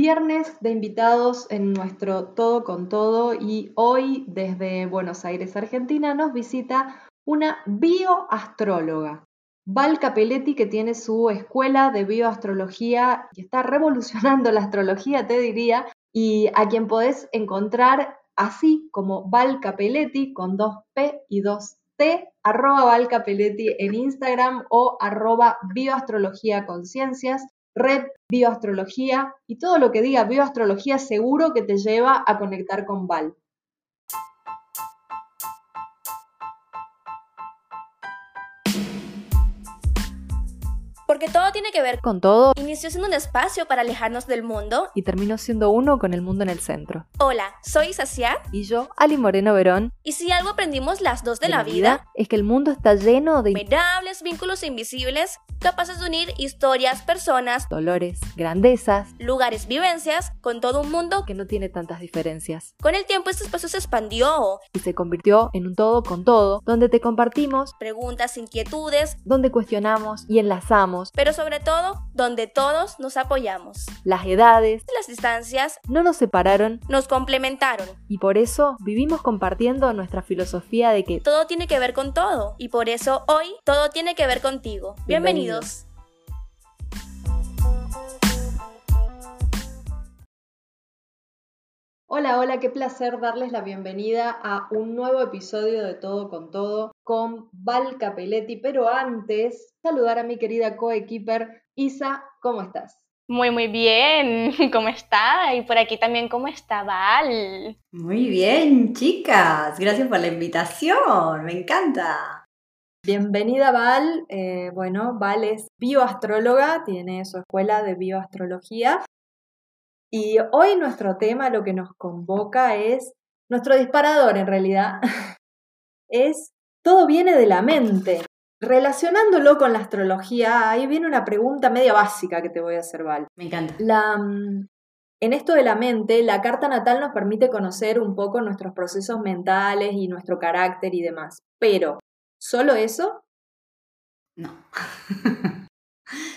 Viernes de invitados en nuestro Todo con Todo y hoy desde Buenos Aires, Argentina, nos visita una bioastróloga. Val Capelletti, que tiene su escuela de bioastrología y está revolucionando la astrología, te diría, y a quien podés encontrar así como Val Capelletti con dos P y dos T, arroba Val Capelletti en Instagram o arroba bioastrología conciencias, red bioastrología y todo lo que diga bioastrología seguro que te lleva a conectar con Val. Porque todo tiene que ver con todo. Inició siendo un espacio para alejarnos del mundo. Y terminó siendo uno con el mundo en el centro. Hola, soy Sacia. Y yo, Ali Moreno Verón. Y si algo aprendimos las dos de, la, vida, es que el mundo está lleno de innumerables vínculos invisibles capaces de unir historias, personas, dolores, grandezas, lugares, vivencias, con todo un mundo que no tiene tantas diferencias. Con el tiempo este espacio se expandió y se convirtió en un todo con todo, donde te compartimos preguntas, inquietudes, donde cuestionamos y enlazamos pero sobre todo donde todos nos apoyamos. Las edades, las distancias no nos separaron, nos complementaron. Y por eso vivimos compartiendo nuestra filosofía de que todo tiene que ver con todo. Y por eso hoy todo tiene que ver contigo. Bienvenidos. Hola, hola, qué placer darles la bienvenida a un nuevo episodio de Todo con Todo con Val Capelletti, pero antes saludar a mi querida coequiper Isa, ¿cómo estás? Muy, muy bien, ¿cómo está? Y por aquí también, ¿cómo está Val? Muy bien, chicas, gracias por la invitación, me encanta. Bienvenida Val, eh, bueno, Val es bioastróloga, tiene su escuela de bioastrología y hoy nuestro tema, lo que nos convoca es, nuestro disparador en realidad, es todo viene de la mente. Relacionándolo con la astrología, ahí viene una pregunta media básica que te voy a hacer, Val. Me encanta. La, mm, en esto de la mente, la carta natal nos permite conocer un poco nuestros procesos mentales y nuestro carácter y demás. Pero, ¿solo eso? No.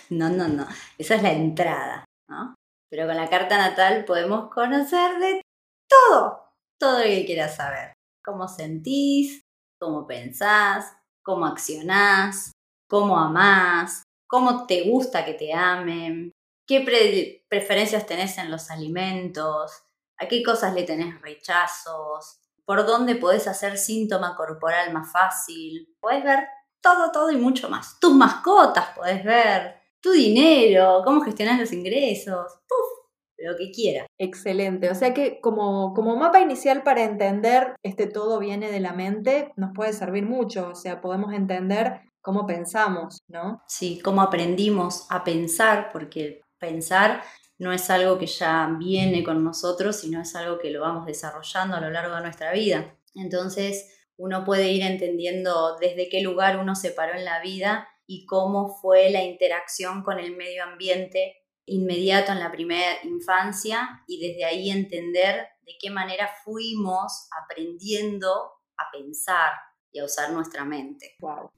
no, no, no. Esa es la entrada, ¿no? Pero con la carta natal podemos conocer de todo, todo lo que quieras saber. Cómo sentís, cómo pensás, cómo accionás, cómo amás, cómo te gusta que te amen, qué preferencias tenés en los alimentos, a qué cosas le tenés rechazos, por dónde podés hacer síntoma corporal más fácil. Podés ver todo, todo y mucho más. Tus mascotas podés ver, tu dinero, cómo gestionas los ingresos, ¡puf! Lo que quiera. Excelente. O sea que como, como mapa inicial para entender este todo viene de la mente, nos puede servir mucho. O sea, podemos entender cómo pensamos, ¿no? Sí, cómo aprendimos a pensar, porque pensar no es algo que ya viene con nosotros, sino es algo que lo vamos desarrollando a lo largo de nuestra vida. Entonces, uno puede ir entendiendo desde qué lugar uno se paró en la vida y cómo fue la interacción con el medio ambiente inmediato en la primera infancia y desde ahí entender de qué manera fuimos aprendiendo a pensar y a usar nuestra mente.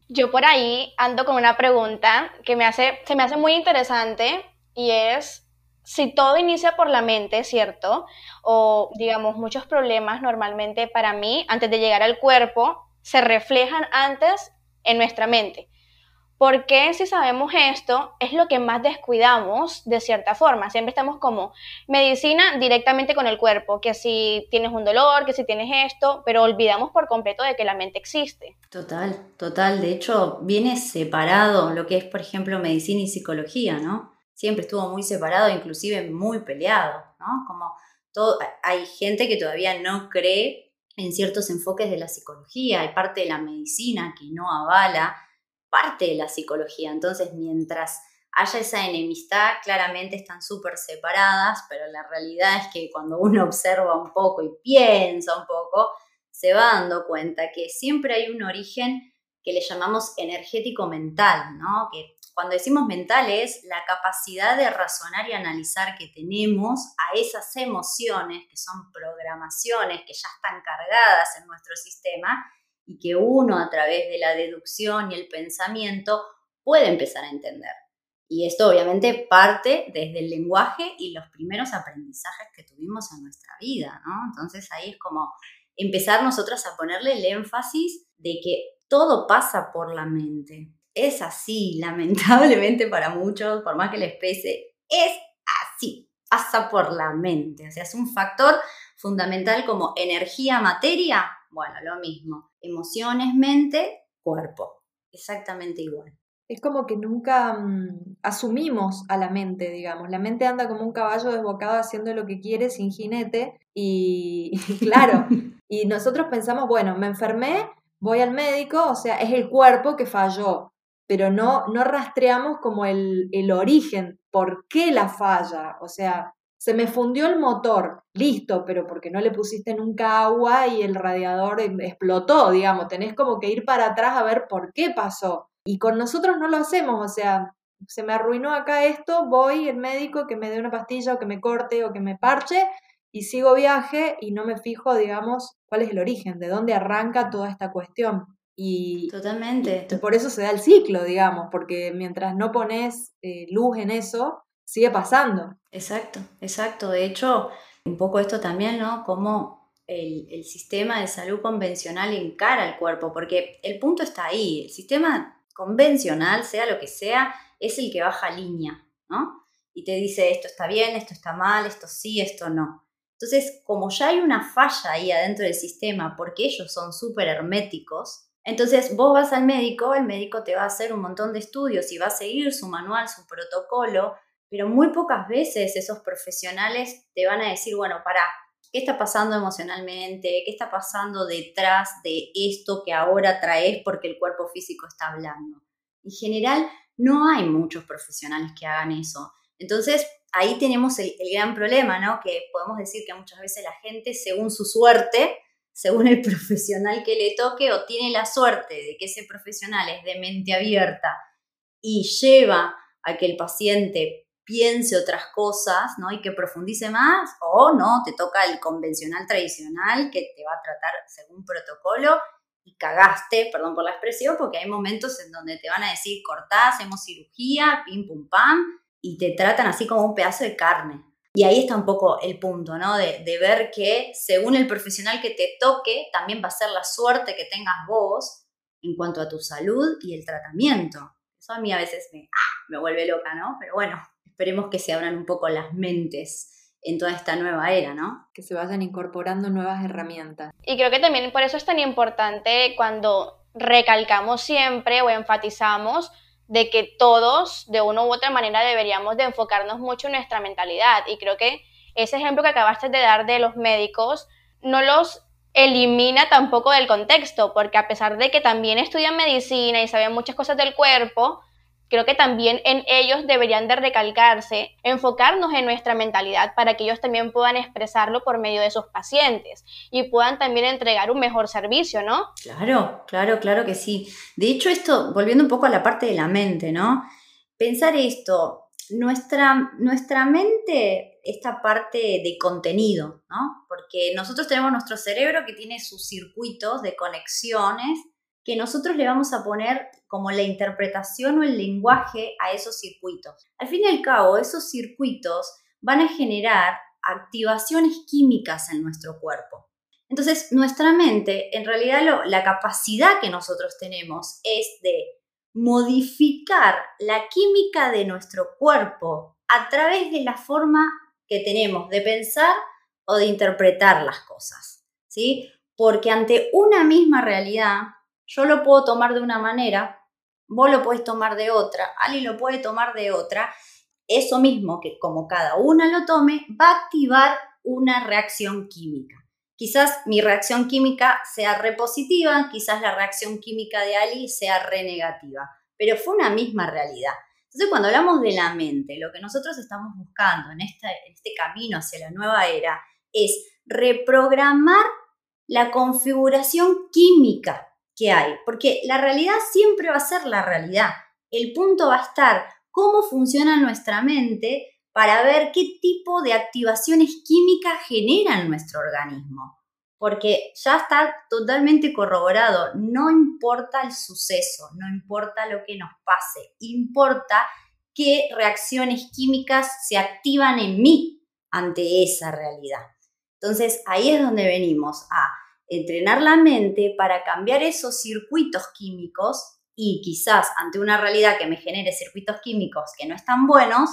Yo por ahí ando con una pregunta que me hace, se me hace muy interesante y es si todo inicia por la mente, ¿cierto? O digamos, muchos problemas normalmente para mí, antes de llegar al cuerpo, se reflejan antes en nuestra mente. Porque si sabemos esto, es lo que más descuidamos de cierta forma. Siempre estamos como medicina directamente con el cuerpo, que si tienes un dolor, que si tienes esto, pero olvidamos por completo de que la mente existe. Total, total. De hecho, viene separado lo que es, por ejemplo, medicina y psicología, ¿no? Siempre estuvo muy separado, inclusive muy peleado, ¿no? Como todo, hay gente que todavía no cree en ciertos enfoques de la psicología, hay parte de la medicina que no avala parte de la psicología. Entonces, mientras haya esa enemistad, claramente están súper separadas, pero la realidad es que cuando uno observa un poco y piensa un poco, se va dando cuenta que siempre hay un origen que le llamamos energético mental, ¿no? Que cuando decimos mental es la capacidad de razonar y analizar que tenemos a esas emociones, que son programaciones que ya están cargadas en nuestro sistema y que uno a través de la deducción y el pensamiento puede empezar a entender. Y esto obviamente parte desde el lenguaje y los primeros aprendizajes que tuvimos en nuestra vida, ¿no? Entonces ahí es como empezar nosotras a ponerle el énfasis de que todo pasa por la mente. Es así, lamentablemente para muchos, por más que les pese, es así, pasa por la mente. O sea, es un factor fundamental como energía, materia, bueno, lo mismo. Emociones, mente, cuerpo. Exactamente igual. Es como que nunca mm, asumimos a la mente, digamos. La mente anda como un caballo desbocado haciendo lo que quiere sin jinete y, claro, y nosotros pensamos, bueno, me enfermé, voy al médico, o sea, es el cuerpo que falló, pero no, no rastreamos como el, el origen, por qué la falla, o sea, se me fundió el motor, listo, pero porque no le pusiste nunca agua y el radiador explotó, digamos, tenés como que ir para atrás a ver por qué pasó. Y con nosotros no lo hacemos, o sea, se me arruinó acá esto, voy el médico que me dé una pastilla o que me corte o que me parche y sigo viaje y no me fijo, digamos, cuál es el origen, de dónde arranca toda esta cuestión. Y, Totalmente. por eso se da el ciclo, digamos, porque mientras no pones eh, luz en eso, sigue pasando. Exacto, exacto. De hecho, un poco esto también, ¿no? Como el, el sistema de salud convencional encara al cuerpo, porque el punto está ahí. El sistema convencional, sea lo que sea, es el que baja línea, ¿no? Y te dice esto está bien, esto está mal, esto sí, esto no. Entonces, como ya hay una falla ahí adentro del sistema, porque ellos son súper herméticos, entonces vos vas al médico, el médico te va a hacer un montón de estudios y va a seguir su manual, su protocolo, pero muy pocas veces esos profesionales te van a decir, bueno, para, ¿qué está pasando emocionalmente? ¿Qué está pasando detrás de esto que ahora traes porque el cuerpo físico está hablando? En general, no hay muchos profesionales que hagan eso. Entonces, ahí tenemos el, gran problema, ¿no? Que podemos decir que muchas veces la gente, según su suerte, según el profesional que le toque, o tiene la suerte de que ese profesional es de mente abierta y lleva a que el paciente piense otras cosas, ¿no? Y que profundice más, o no, te toca el convencional tradicional que te va a tratar según protocolo y cagaste, perdón por la expresión, porque hay momentos en donde te van a decir, cortá, hacemos cirugía, pim, pum, pam, y te tratan así como un pedazo de carne. Y ahí está un poco el punto, ¿no? De, de, ver que según el profesional que te toque, también va a ser la suerte que tengas vos en cuanto a tu salud y el tratamiento. Eso a mí a veces me, ah, me vuelve loca, ¿no? Pero bueno, esperemos que se abran un poco las mentes en toda esta nueva era, ¿no? Que se vayan incorporando nuevas herramientas. Y creo que también por eso es tan importante cuando recalcamos siempre o enfatizamos de que todos, de una u otra manera, deberíamos de enfocarnos mucho en nuestra mentalidad. Y creo que ese ejemplo que acabaste de dar de los médicos no los elimina tampoco del contexto, porque a pesar de que también estudian medicina y saben muchas cosas del cuerpo, creo que también en ellos deberían de recalcarse, enfocarnos en nuestra mentalidad para que ellos también puedan expresarlo por medio de sus pacientes y puedan también entregar un mejor servicio, ¿no? Claro, claro, claro que sí. De hecho, esto, volviendo un poco a la parte de la mente, ¿no? Pensar esto, nuestra, nuestra mente, esta parte de contenido, ¿no? Porque nosotros tenemos nuestro cerebro que tiene sus circuitos de conexiones que nosotros le vamos a poner como la interpretación o el lenguaje a esos circuitos. Al fin y al cabo, esos circuitos van a generar activaciones químicas en nuestro cuerpo. Entonces, nuestra mente, en realidad la capacidad que nosotros tenemos es de modificar la química de nuestro cuerpo a través de la forma que tenemos de pensar o de interpretar las cosas, ¿sí? Porque ante una misma realidad, yo lo puedo tomar de una manera, vos lo podés tomar de otra, Ali lo puede tomar de otra. Eso mismo que como cada una lo tome, va a activar una reacción química. Quizás mi reacción química sea repositiva, quizás la reacción química de Ali sea renegativa, pero fue una misma realidad. Entonces, cuando hablamos de la mente, lo que nosotros estamos buscando en este, en este camino hacia la nueva era es reprogramar la configuración química que hay, porque la realidad siempre va a ser la realidad. El punto va a estar cómo funciona nuestra mente para ver qué tipo de activaciones químicas generan nuestro organismo. Porque ya está totalmente corroborado, no importa el suceso, no importa lo que nos pase, importa qué reacciones químicas se activan en mí ante esa realidad. Entonces ahí es donde venimos a entrenar la mente para cambiar esos circuitos químicos y quizás ante una realidad que me genere circuitos químicos que no están buenos,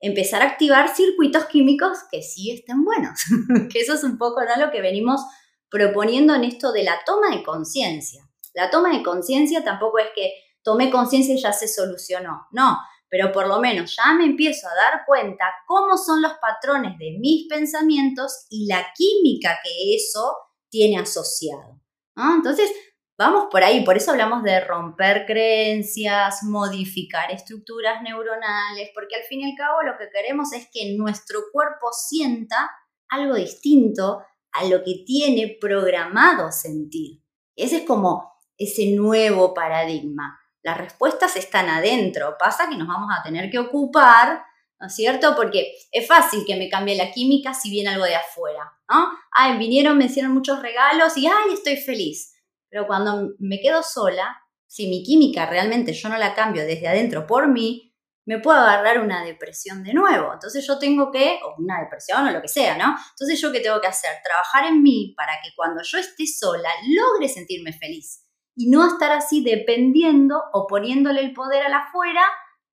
empezar a activar circuitos químicos que sí estén buenos. que eso es un poco lo que venimos proponiendo en esto de la toma de conciencia. La toma de conciencia tampoco es que tomé conciencia y ya se solucionó. No, pero por lo menos ya me empiezo a dar cuenta cómo son los patrones de mis pensamientos y la química que eso tiene asociado. Entonces, vamos por ahí, por eso hablamos de romper creencias, modificar estructuras neuronales, porque al fin y al cabo lo que queremos es que nuestro cuerpo sienta algo distinto a lo que tiene programado sentir. Ese es como ese nuevo paradigma. Las respuestas están adentro, pasa que nos vamos a tener que ocupar, ¿no es cierto? Porque es fácil que me cambie la química si viene algo de afuera, ¿no? Ay, vinieron, me hicieron muchos regalos y ay, estoy feliz. Pero cuando me quedo sola, si mi química realmente yo no la cambio desde adentro por mí, me puedo agarrar una depresión de nuevo. Entonces yo tengo que, o una depresión o lo que sea, ¿no? Entonces yo qué tengo que hacer? Trabajar en mí para que cuando yo esté sola logre sentirme feliz y no estar así dependiendo o poniéndole el poder a la afuera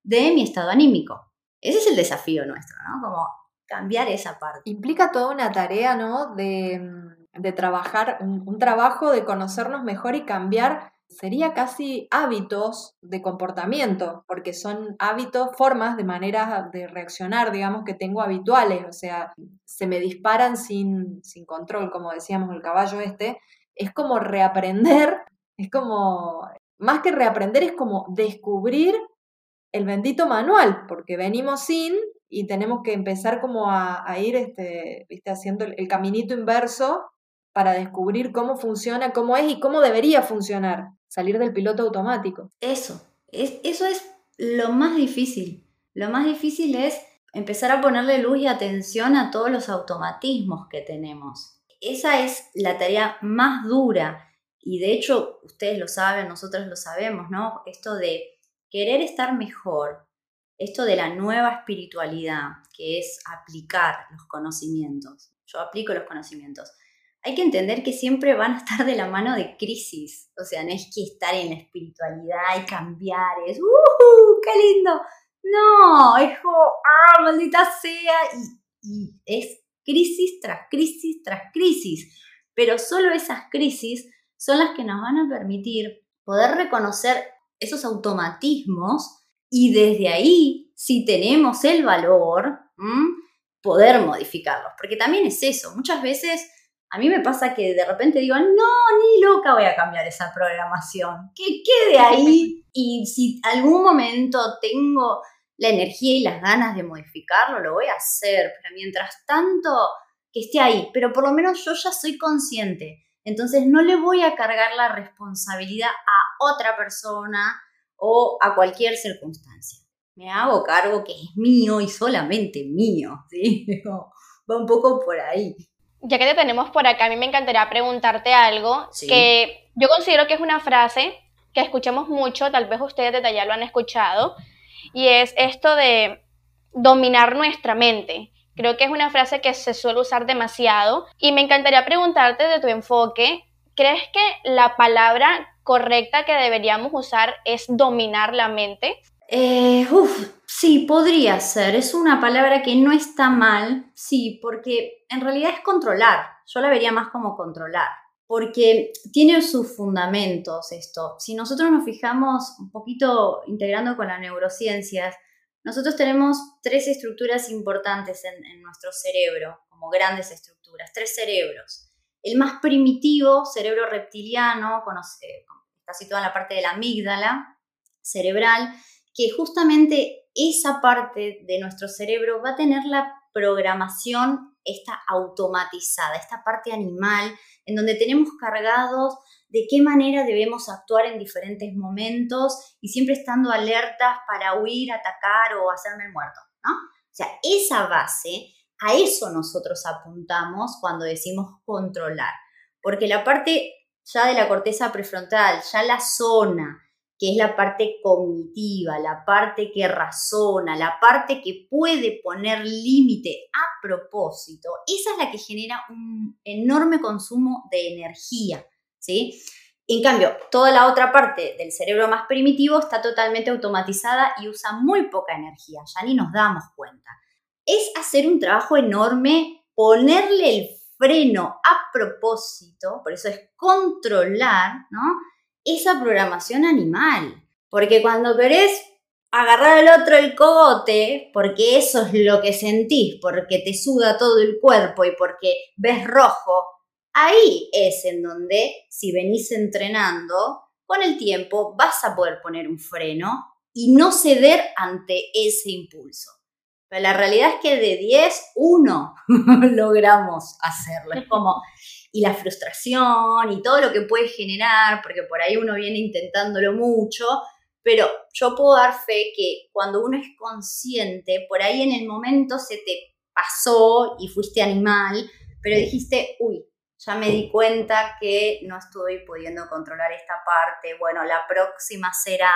de mi estado anímico. Ese es el desafío nuestro, ¿no? Como cambiar esa parte. Implica toda una tarea, ¿no? De, de trabajar, un, trabajo de conocernos mejor y cambiar sería casi hábitos de comportamiento, porque son hábitos, formas de maneras de reaccionar, digamos, que tengo habituales, o sea, se me disparan sin, sin control, como decíamos el caballo este, es como reaprender es como, más que reaprender, es como descubrir el bendito manual, porque venimos sin y tenemos que empezar como a, ir este, ¿viste? haciendo el, caminito inverso para descubrir cómo funciona, cómo es y cómo debería funcionar, salir del piloto automático. Eso, es, eso es lo más difícil. Lo más difícil es empezar a ponerle luz y atención a todos los automatismos que tenemos. Esa es la tarea más dura y de hecho, ustedes lo saben, nosotros lo sabemos, ¿no? Esto de querer estar mejor, esto de la nueva espiritualidad, que es aplicar los conocimientos. Yo aplico los conocimientos. Hay que entender que siempre van a estar de la mano de crisis. O sea, no es que estar en la espiritualidad y cambiar, es ¡uh! ¡Qué lindo! No, es como ¡ah, maldita sea! Y, y es crisis tras crisis tras crisis. Pero solo esas crisis son las que nos van a permitir poder reconocer esos automatismos y desde ahí, si tenemos el valor, poder modificarlos. Porque también es eso, muchas veces a mí me pasa que de repente digo, no, ni loca voy a cambiar esa programación, que quede ahí y si algún momento tengo la energía y las ganas de modificarlo, lo voy a hacer, pero mientras tanto que esté ahí, pero por lo menos yo ya soy consciente entonces no le voy a cargar la responsabilidad a otra persona o a cualquier circunstancia. Me hago cargo que es mío y solamente mío, ¿sí? Va un poco por ahí. Ya que te tenemos por acá, a mí me encantaría preguntarte algo que yo considero que es una frase que escuchamos mucho, tal vez ustedes de ya lo han escuchado, y es esto de dominar nuestra mente. Creo que es una frase que se suele usar demasiado y me encantaría preguntarte de tu enfoque, ¿crees que la palabra correcta que deberíamos usar es dominar la mente? Eh, sí, podría ser. Es una palabra que no está mal, sí, porque en realidad es controlar. Yo la vería más como controlar, porque tiene sus fundamentos esto. Si nosotros nos fijamos un poquito integrando con las neurociencias, nosotros tenemos tres estructuras importantes en, nuestro cerebro, como grandes estructuras, tres cerebros. El más primitivo, cerebro reptiliano, está situado en la parte de la amígdala cerebral, que justamente esa parte de nuestro cerebro va a tener la programación esta automatizada, esta parte animal, en donde tenemos cargados de qué manera debemos actuar en diferentes momentos y siempre estando alertas para huir, atacar o hacerme muerto, ¿no? O sea, esa base, a eso nosotros apuntamos cuando decimos controlar, porque la parte ya de la corteza prefrontal, ya la zona que es la parte cognitiva, la parte que razona, la parte que puede poner límite a propósito, esa es la que genera un enorme consumo de energía, ¿sí? En cambio, toda la otra parte del cerebro más primitivo está totalmente automatizada y usa muy poca energía, ya ni nos damos cuenta. Es hacer un trabajo enorme, ponerle el freno a propósito, por eso es controlar, ¿no? Esa programación animal. Porque cuando querés agarrar al otro el cogote, porque eso es lo que sentís, porque te suda todo el cuerpo y porque ves rojo, Ahí es en donde, si venís entrenando, con el tiempo vas a poder poner un freno y no ceder ante ese impulso. Pero la realidad es que de 10, uno logramos hacerlo. Es como, y la frustración y todo lo que puede generar, porque por ahí uno viene intentándolo mucho, pero yo puedo dar fe que cuando uno es consciente, por ahí en el momento se te pasó y fuiste animal, pero dijiste, uy, ya me di cuenta que no estoy pudiendo controlar esta parte, bueno, la próxima será,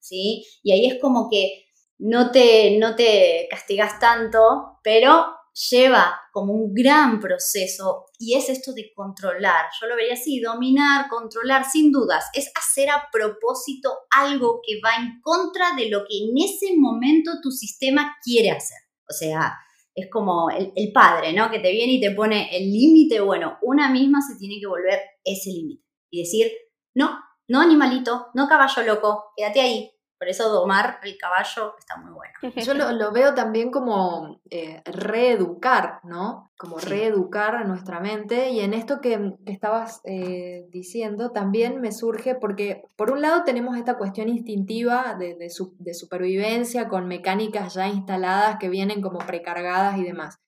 ¿sí? Y ahí es como que no te, no te castigas tanto, pero lleva como un gran proceso y es esto de controlar. Yo lo vería así, dominar, controlar, sin dudas, es hacer a propósito algo que va en contra de lo que en ese momento tu sistema quiere hacer. O sea, es como el, padre, ¿no? Que te viene y te pone el límite, bueno, una misma se tiene que volver ese límite y decir, no, no animalito, no caballo loco, quédate ahí, por eso domar el caballo está muy bueno. Yo lo, veo también como eh, reeducar, ¿no? Como reeducar a nuestra mente. Y en esto que, estabas eh, diciendo también me surge porque por un lado tenemos esta cuestión instintiva de, de supervivencia con mecánicas ya instaladas que vienen como precargadas y demás.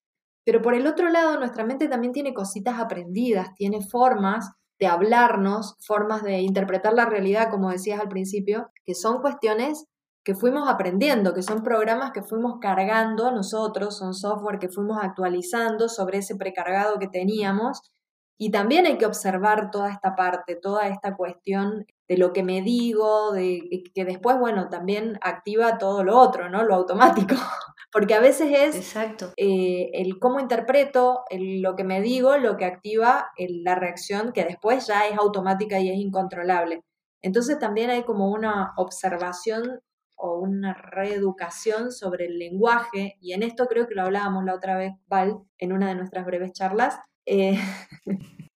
Pero por el otro lado, nuestra mente también tiene cositas aprendidas, tiene formas de hablarnos, formas de interpretar la realidad, como decías al principio, que son cuestiones que fuimos aprendiendo, que son programas que fuimos cargando nosotros, son software que fuimos actualizando sobre ese precargado que teníamos. Y también hay que observar toda esta parte, toda esta cuestión de lo que me digo, de que después, bueno, también activa todo lo otro, ¿no? Lo automático. Porque a veces es Exacto. Eh, el cómo interpreto lo que me digo, lo que activa la reacción que después ya es automática y es incontrolable. Entonces también hay como una observación o una reeducación sobre el lenguaje, y en esto creo que lo hablábamos la otra vez, Val, en una de nuestras breves charlas. Eh,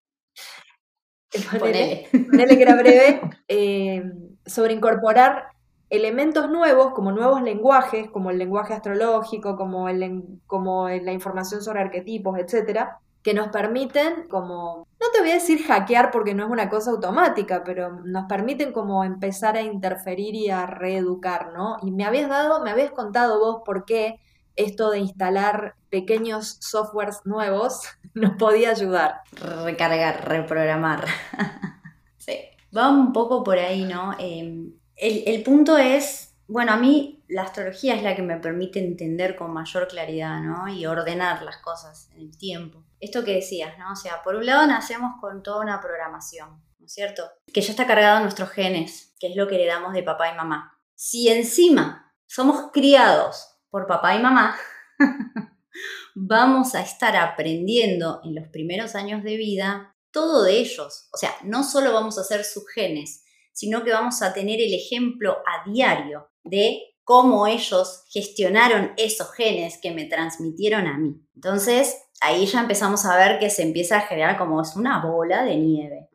ponele, que era breve, eh, sobre incorporar elementos nuevos, como nuevos lenguajes, como el lenguaje astrológico, como, el, como la información sobre arquetipos, etcétera, que nos permiten como, no te voy a decir hackear porque no es una cosa automática, pero nos permiten como empezar a interferir y a reeducar, ¿no? Y me habías dado, me habías contado vos por qué esto de instalar pequeños softwares nuevos nos podía ayudar. Recargar, reprogramar. sí. Va un poco por ahí, ¿no? Em, el, punto es, bueno, a mí la astrología es la que me permite entender con mayor claridad, ¿no? Y ordenar las cosas en el tiempo. Esto que decías, ¿no? O sea, por un lado nacemos con toda una programación, ¿no es cierto? Que ya está cargada en nuestros genes, que es lo que heredamos de papá y mamá. Si encima somos criados por papá y mamá, vamos a estar aprendiendo en los primeros años de vida todo de ellos. O sea, no solo vamos a ser sus genes, sino que vamos a tener el ejemplo a diario de cómo ellos gestionaron esos genes que me transmitieron a mí. Entonces, ahí ya empezamos a ver que se empieza a generar como es una bola de nieve.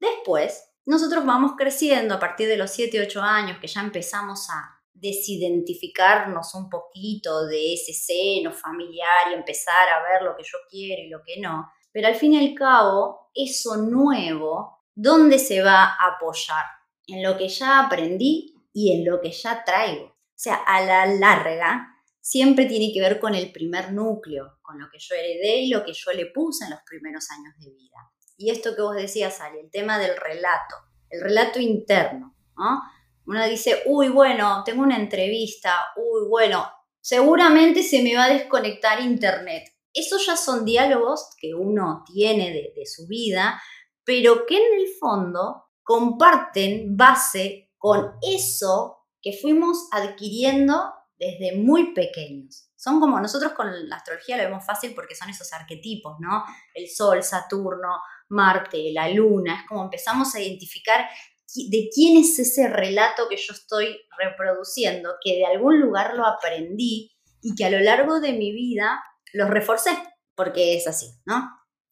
Después, nosotros vamos creciendo a partir de los 7, 8 años, que ya empezamos a desidentificarnos un poquito de ese seno familiar y empezar a ver lo que yo quiero y lo que no. Pero al fin y al cabo, eso nuevo, ¿dónde se va a apoyar? En lo que ya aprendí y en lo que ya traigo. O sea, a la larga, siempre tiene que ver con el primer núcleo, con lo que yo heredé y lo que yo le puse en los primeros años de vida. Y esto que vos decías, Ali, el tema del relato, el relato interno, ¿no? Uno dice, uy, bueno, tengo una entrevista, uy, bueno, seguramente se me va a desconectar internet. Esos ya son diálogos que uno tiene de, de su vida, pero que en el fondo comparten base con eso que fuimos adquiriendo desde muy pequeños. Son como nosotros con la astrología lo vemos fácil porque son esos arquetipos, ¿no? El Sol, Saturno, Marte, la Luna, es como empezamos a identificar de quién es ese relato que yo estoy reproduciendo, que de algún lugar lo aprendí y que a lo largo de mi vida los reforcé, porque es así, ¿no?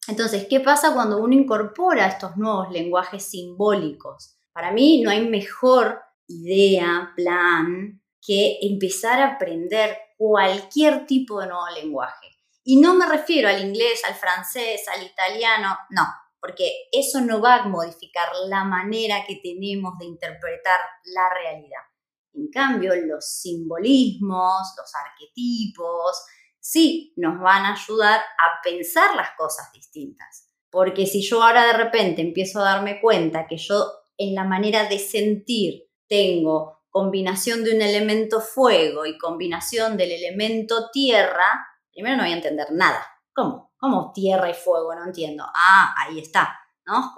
Entonces, ¿qué pasa cuando uno incorpora estos nuevos lenguajes simbólicos? Para mí no hay mejor idea, plan, que empezar a aprender cualquier tipo de nuevo lenguaje. Y no me refiero al inglés, al francés, al italiano, no, porque eso no va a modificar la manera que tenemos de interpretar la realidad. En cambio, los simbolismos, los arquetipos, sí nos van a ayudar a pensar las cosas distintas. Porque si yo ahora de repente empiezo a darme cuenta que yo en la manera de sentir tengo combinación de un elemento fuego y combinación del elemento tierra, primero no voy a entender nada. ¿Cómo? ¿Cómo tierra y fuego? No entiendo. Ah, ahí está, ¿no?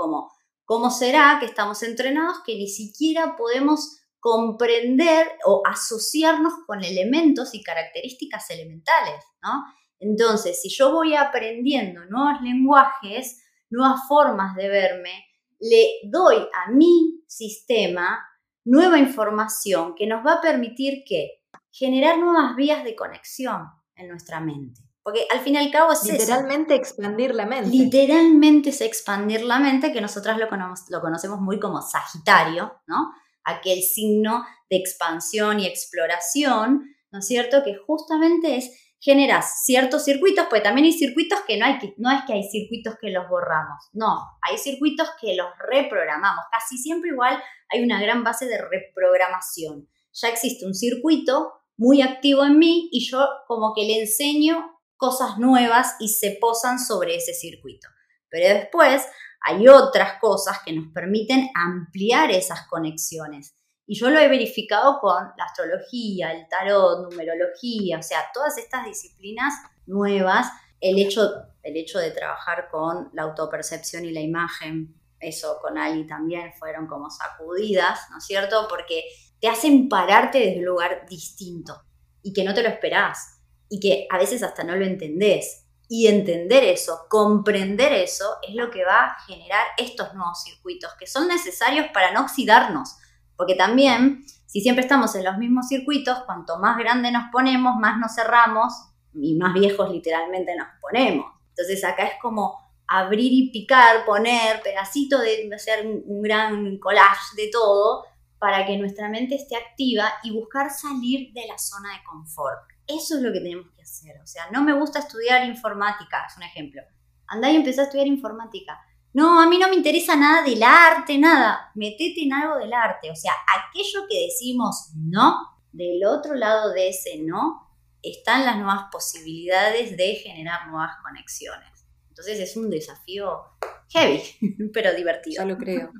¿cómo será que estamos entrenados que ni siquiera podemos comprender o asociarnos con elementos y características elementales, ¿no? Entonces, si yo voy aprendiendo nuevos lenguajes, nuevas formas de verme, le doy a mi sistema nueva información que nos va a permitir que generar nuevas vías de conexión en nuestra mente. Porque al fin y al cabo es Literalmente expandir la mente. Literalmente es expandir la mente, que nosotras lo, lo conocemos muy como Sagitario, ¿no? Aquel signo de expansión y exploración, ¿no es cierto? Que justamente es generas ciertos circuitos, pues también hay circuitos que no hay que, no es que hay circuitos que los borramos, no, hay circuitos que los reprogramamos. Casi siempre igual hay una gran base de reprogramación. Ya existe un circuito muy activo en mí y yo como que le enseño cosas nuevas y se posan sobre ese circuito. Pero después hay otras cosas que nos permiten ampliar esas conexiones. Y yo lo he verificado con la astrología, el tarot, numerología, o sea, todas estas disciplinas nuevas, el hecho, el hecho de trabajar con la autopercepción y la imagen, eso con Ali también fueron como sacudidas, ¿no es cierto? Porque te hacen pararte desde un lugar distinto y que no te lo esperás y que a veces hasta no lo entendés. Y entender eso, comprender eso, es lo que va a generar estos nuevos circuitos que son necesarios para no oxidarnos. Porque también, si siempre estamos en los mismos circuitos, cuanto más grande nos ponemos, más nos cerramos y más viejos literalmente nos ponemos. Entonces acá es como abrir y picar, poner pedacito de hacer un gran collage de todo para que nuestra mente esté activa y buscar salir de la zona de confort. Eso es lo que tenemos que hacer. O sea, no me gusta estudiar informática, es un ejemplo. Andá y empecé a estudiar informática. No, a mí no me interesa nada del arte, nada. Metete en algo del arte. O sea, aquello que decimos no, del otro lado de ese no, están las nuevas posibilidades de generar nuevas conexiones. Entonces es un desafío heavy, pero divertido. Yo lo creo.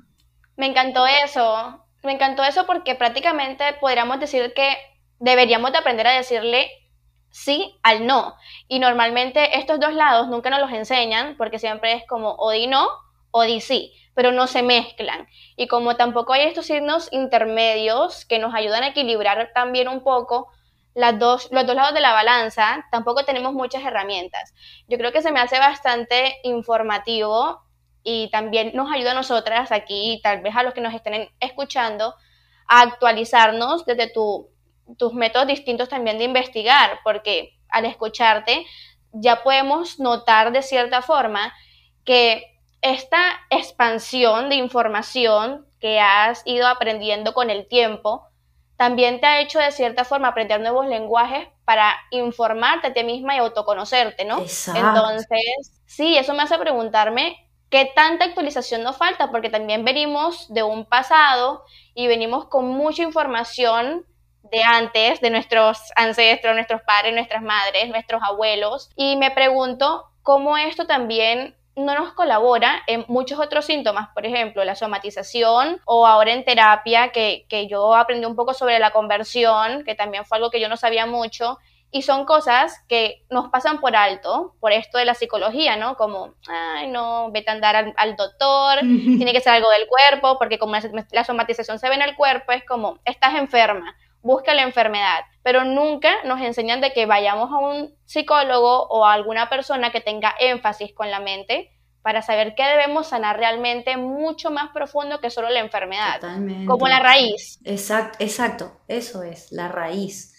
Me encantó eso. Me encantó eso porque prácticamente podríamos decir que deberíamos de aprender a decirle sí al no. Y normalmente estos dos lados nunca nos los enseñan porque siempre es como o di no o di sí, pero no se mezclan. Y como tampoco hay estos signos intermedios que nos ayudan a equilibrar también un poco las dos, los dos lados de la balanza, tampoco tenemos muchas herramientas. Yo creo que se me hace bastante informativo y también nos ayuda a nosotras aquí, tal vez a los que nos estén escuchando, a actualizarnos desde tu, tus métodos distintos también de investigar, porque al escucharte ya podemos notar de cierta forma que esta expansión de información que has ido aprendiendo con el tiempo, también te ha hecho de cierta forma aprender nuevos lenguajes para informarte a ti misma y autoconocerte, ¿no? Entonces, sí, eso me hace preguntarme qué tanta actualización nos falta, porque también venimos de un pasado y venimos con mucha información de antes, de nuestros ancestros, nuestros padres, nuestras madres, nuestros abuelos, y me pregunto cómo esto también no nos colabora en muchos otros síntomas, por ejemplo, la somatización o ahora en terapia, que, que yo aprendí un poco sobre la conversión, que también fue algo que yo no sabía mucho, Y son cosas que nos pasan por alto, por esto de la psicología, ¿no? Como, ay, no, vete a andar al, doctor, tiene que ser algo del cuerpo, porque como la somatización se ve en el cuerpo, es como, estás enferma, busca la enfermedad. Pero nunca nos enseñan de que vayamos a un psicólogo o a alguna persona que tenga énfasis con la mente para saber qué debemos sanar realmente mucho más profundo que solo la enfermedad. Totalmente. Como la raíz. Exacto, exacto, eso es, la raíz.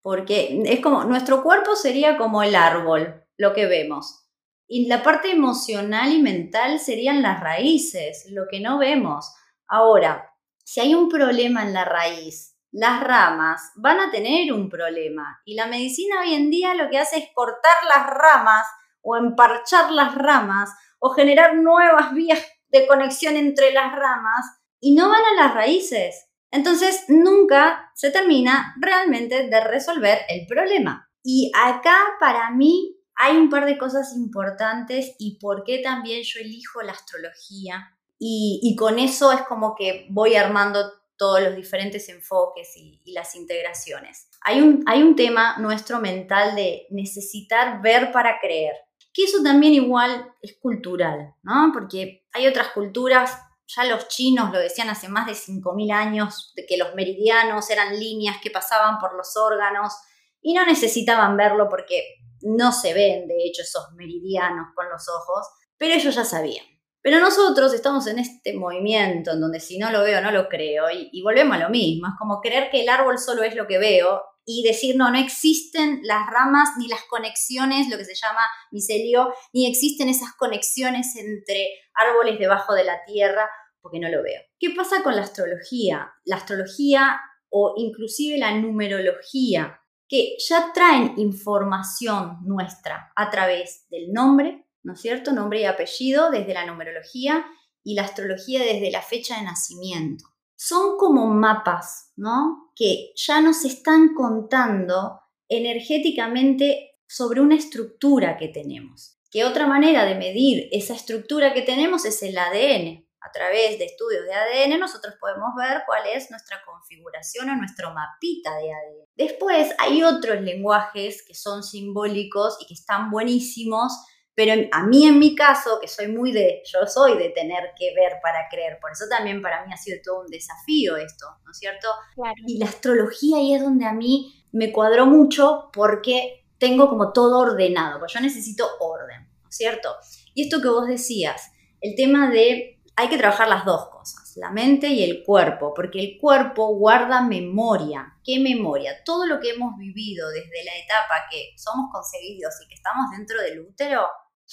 Porque es como, nuestro cuerpo sería como el árbol, lo que vemos. Y la parte emocional y mental serían las raíces, lo que no vemos. Ahora, si hay un problema en la raíz, las ramas van a tener un problema. Y la medicina hoy en día lo que hace es cortar las ramas o emparchar las ramas o generar nuevas vías de conexión entre las ramas y no van a las raíces. Entonces nunca se termina realmente de resolver el problema. Y acá para mí hay un par de cosas importantes y por qué también yo elijo la astrología. Y, con eso es como que voy armando todos los diferentes enfoques y, las integraciones. Hay un, hay un tema nuestro mental de necesitar ver para creer que eso también igual es cultural, ¿no? Porque hay otras culturas, ya los chinos lo decían hace más de 5.000 años, de que los meridianos eran líneas que pasaban por los órganos y no necesitaban verlo porque no se ven, de hecho, esos meridianos con los ojos, pero ellos ya sabían. Pero nosotros estamos en este movimiento en donde si no lo veo, no lo creo, y, volvemos a lo mismo, es como creer que el árbol solo es lo que veo y decir, no, no existen las ramas ni las conexiones, lo que se llama micelio, ni existen esas conexiones entre árboles debajo de la tierra, porque no lo veo. ¿Qué pasa con la astrología? La astrología o inclusive la numerología, que ya traen información nuestra a través del nombre, ¿no es cierto? Nombre y apellido desde la numerología y la astrología desde la fecha de nacimiento son como mapas, ¿no? Que ya nos están contando energéticamente sobre una estructura que tenemos. Que otra manera de medir esa estructura que tenemos es el ADN. A través de estudios de ADN nosotros podemos ver cuál es nuestra configuración o nuestro mapita de ADN. Después hay otros lenguajes que son simbólicos y que están buenísimos, pero a mí en mi caso, que soy muy de, yo soy de tener que ver para creer, por eso también para mí ha sido todo un desafío esto, ¿no es cierto? Y la astrología ahí es donde a mí me cuadró mucho porque tengo como todo ordenado, porque yo necesito orden, ¿no es cierto? Y esto que vos decías, el tema de hay que trabajar las dos cosas, la mente y el cuerpo, porque el cuerpo guarda memoria. ¿Qué memoria? Todo lo que hemos vivido desde la etapa que somos concebidos y que estamos dentro del útero,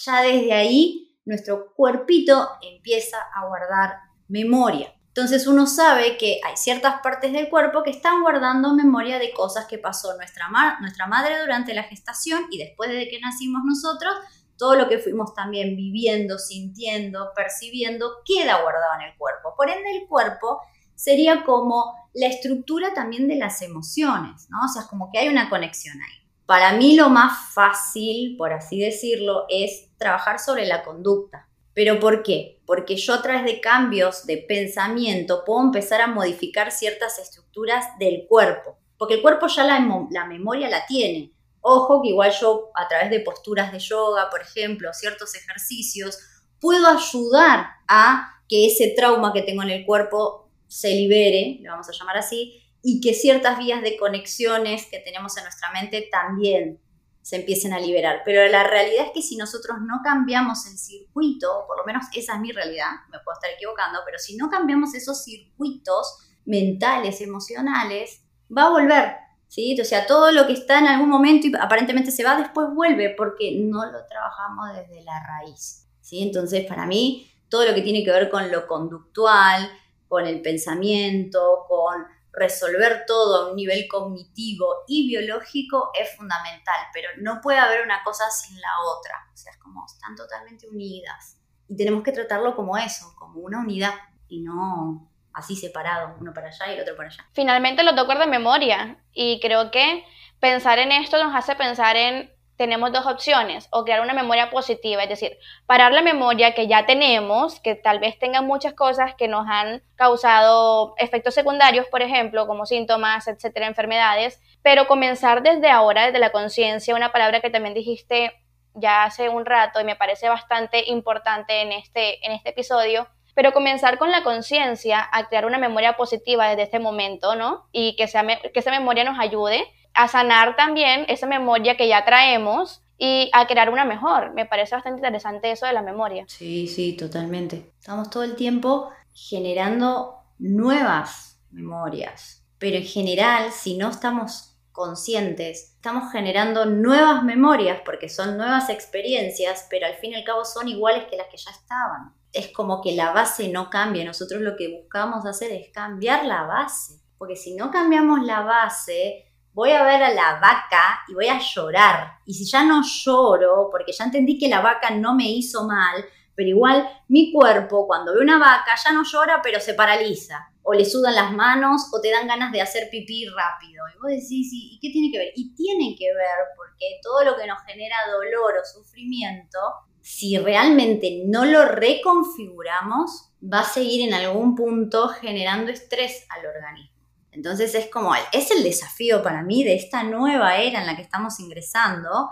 ya desde ahí nuestro cuerpito empieza a guardar memoria. Entonces uno sabe que hay ciertas partes del cuerpo que están guardando memoria de cosas que pasó nuestra, nuestra madre durante la gestación y después de que nacimos nosotros, todo lo que fuimos también viviendo, sintiendo, percibiendo, queda guardado en el cuerpo. Por ende, el cuerpo sería como la estructura también de las emociones, ¿no? O sea, es como que hay una conexión ahí. Para mí lo más fácil, por así decirlo, es trabajar sobre la conducta. ¿Pero por qué? Porque yo a través de cambios de pensamiento puedo empezar a modificar ciertas estructuras del cuerpo. Porque el cuerpo ya la, memoria la tiene. Ojo que igual yo a través de posturas de yoga, por ejemplo, ciertos ejercicios, puedo ayudar a que ese trauma que tengo en el cuerpo se libere, le vamos a llamar así, y que ciertas vías de conexiones que tenemos en nuestra mente también se empiecen a liberar. Pero la realidad es que si nosotros no cambiamos el circuito, por lo menos esa es mi realidad, me puedo estar equivocando, pero si no cambiamos esos circuitos mentales, emocionales, va a volver, ¿sí? O sea, todo lo que está en algún momento y aparentemente se va, después vuelve porque no lo trabajamos desde la raíz, ¿sí? Entonces, para mí, todo lo que tiene que ver con lo conductual, con el pensamiento, con resolver todo a un nivel cognitivo y biológico es fundamental, pero no puede haber una cosa sin la otra, o sea, es como están totalmente unidas y tenemos que tratarlo como eso, como una unidad y no así separado, uno para allá y el otro para allá. Finalmente lo toco de memoria y creo que pensar en esto nos hace pensar en tenemos dos opciones, o crear una memoria positiva, es decir, parar la memoria que ya tenemos, que tal vez tenga muchas cosas que nos han causado efectos secundarios, por ejemplo, como síntomas, etcétera, enfermedades, pero comenzar desde ahora, desde la conciencia, una palabra que también dijiste ya hace un rato y me parece bastante importante en este, en este episodio, pero comenzar con la conciencia a crear una memoria positiva desde este momento, ¿no? Y que, sea, que esa memoria nos ayude a sanar también esa memoria que ya traemos y a crear una mejor. Me parece bastante interesante eso de la memoria. Sí, sí, totalmente. Estamos todo el tiempo generando nuevas memorias, pero en general, si no estamos conscientes, estamos generando nuevas memorias porque son nuevas experiencias, pero al fin y al cabo son iguales que las que ya estaban. Es como que la base no cambia, nosotros lo que buscamos hacer es cambiar la base, porque si no cambiamos la base, voy a ver a la vaca y voy a llorar. Y si ya no lloro, porque ya entendí que la vaca no me hizo mal, pero igual mi cuerpo cuando ve una vaca ya no llora, pero se paraliza o le sudan las manos o te dan ganas de hacer pipí rápido. Y vos decís, ¿y qué tiene que ver? Y tiene que ver porque todo lo que nos genera dolor o sufrimiento, si realmente no lo reconfiguramos, va a seguir en algún punto generando estrés al organismo. Entonces es como, es el desafío para mí de esta nueva era en la que estamos ingresando,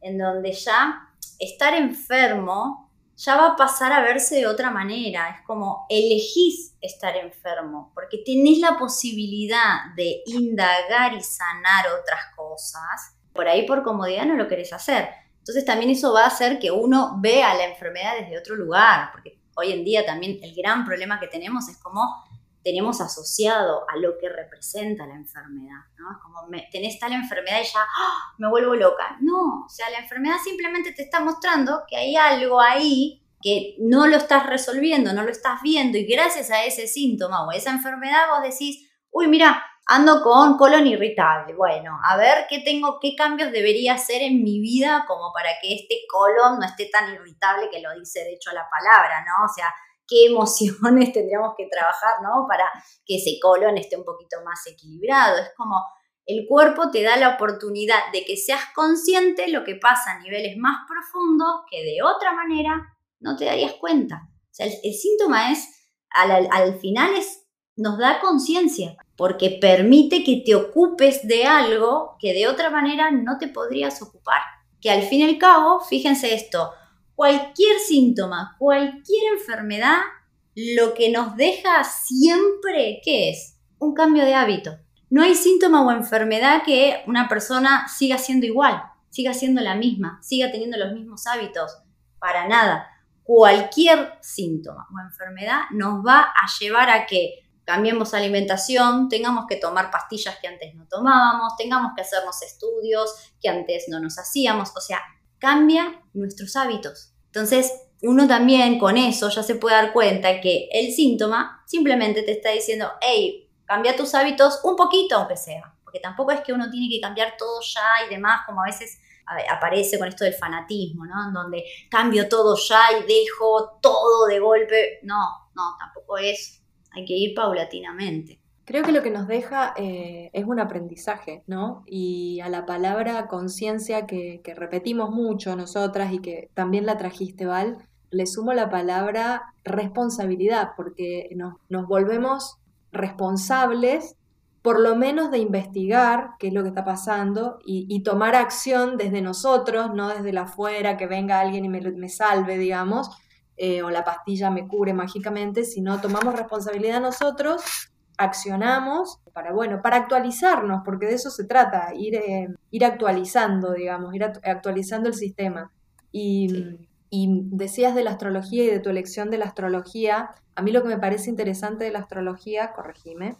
en donde ya estar enfermo ya va a pasar a verse de otra manera. Es como elegís estar enfermo, porque tenés la posibilidad de indagar y sanar otras cosas. Por ahí por comodidad no lo querés hacer. Entonces también eso va a hacer que uno vea la enfermedad desde otro lugar, porque hoy en día también el gran problema que tenemos es como tenemos asociado a lo que representa la enfermedad, ¿no? Es como tenés tal enfermedad y ya ¡ah! me vuelvo loca. No, o sea, la enfermedad simplemente te está mostrando que hay algo ahí que no lo estás resolviendo, no lo estás viendo y gracias a ese síntoma o esa enfermedad vos decís, uy, mira, ando con colon irritable. Bueno, a ver qué tengo, qué cambios debería hacer en mi vida como para que este colon no esté tan irritable que lo dice de hecho la palabra, ¿no? O sea, qué emociones tendríamos que trabajar, ¿no? Para que ese colon esté un poquito más equilibrado. Es como el cuerpo te da la oportunidad de que seas consciente lo que pasa a niveles más profundos que de otra manera no te darías cuenta. O sea, el, síntoma es, al, al final es, nos da conciencia, porque permite que te ocupes de algo que de otra manera no te podrías ocupar. Que al fin y al cabo, fíjense esto, cualquier síntoma, cualquier enfermedad, lo que nos deja siempre, ¿qué es? Un cambio de hábito. No hay síntoma o enfermedad que una persona siga siendo igual, siga siendo la misma, siga teniendo los mismos hábitos. Para nada. Cualquier síntoma o enfermedad nos va a llevar a que cambiemos alimentación, tengamos que tomar pastillas que antes no tomábamos, tengamos que hacernos estudios que antes no nos hacíamos. O sea, cambia nuestros hábitos. Entonces, uno también con eso ya se puede dar cuenta que el síntoma simplemente te está diciendo, hey, cambia tus hábitos un poquito aunque sea, porque tampoco es que uno tiene que cambiar todo ya y demás, como a veces aparece con esto del fanatismo, ¿no? En donde cambio todo ya y dejo todo de golpe. No, no, tampoco es. Hay que ir paulatinamente. Creo que lo que nos deja eh, es un aprendizaje, ¿no? Y a la palabra conciencia que, repetimos mucho nosotras y que también la trajiste, Val, le sumo la palabra responsabilidad, porque nos, volvemos responsables por lo menos de investigar qué es lo que está pasando y, tomar acción desde nosotros, no desde la afuera, que venga alguien y me, salve, digamos, eh, o la pastilla me cure mágicamente, sino tomamos responsabilidad nosotros accionamos para, bueno, para actualizarnos, porque de eso se trata, ir, eh, ir actualizando, digamos, ir actualizando el sistema. Y, y, decías de la astrología y de tu elección de la astrología, a mí lo que me parece interesante de la astrología, corregime,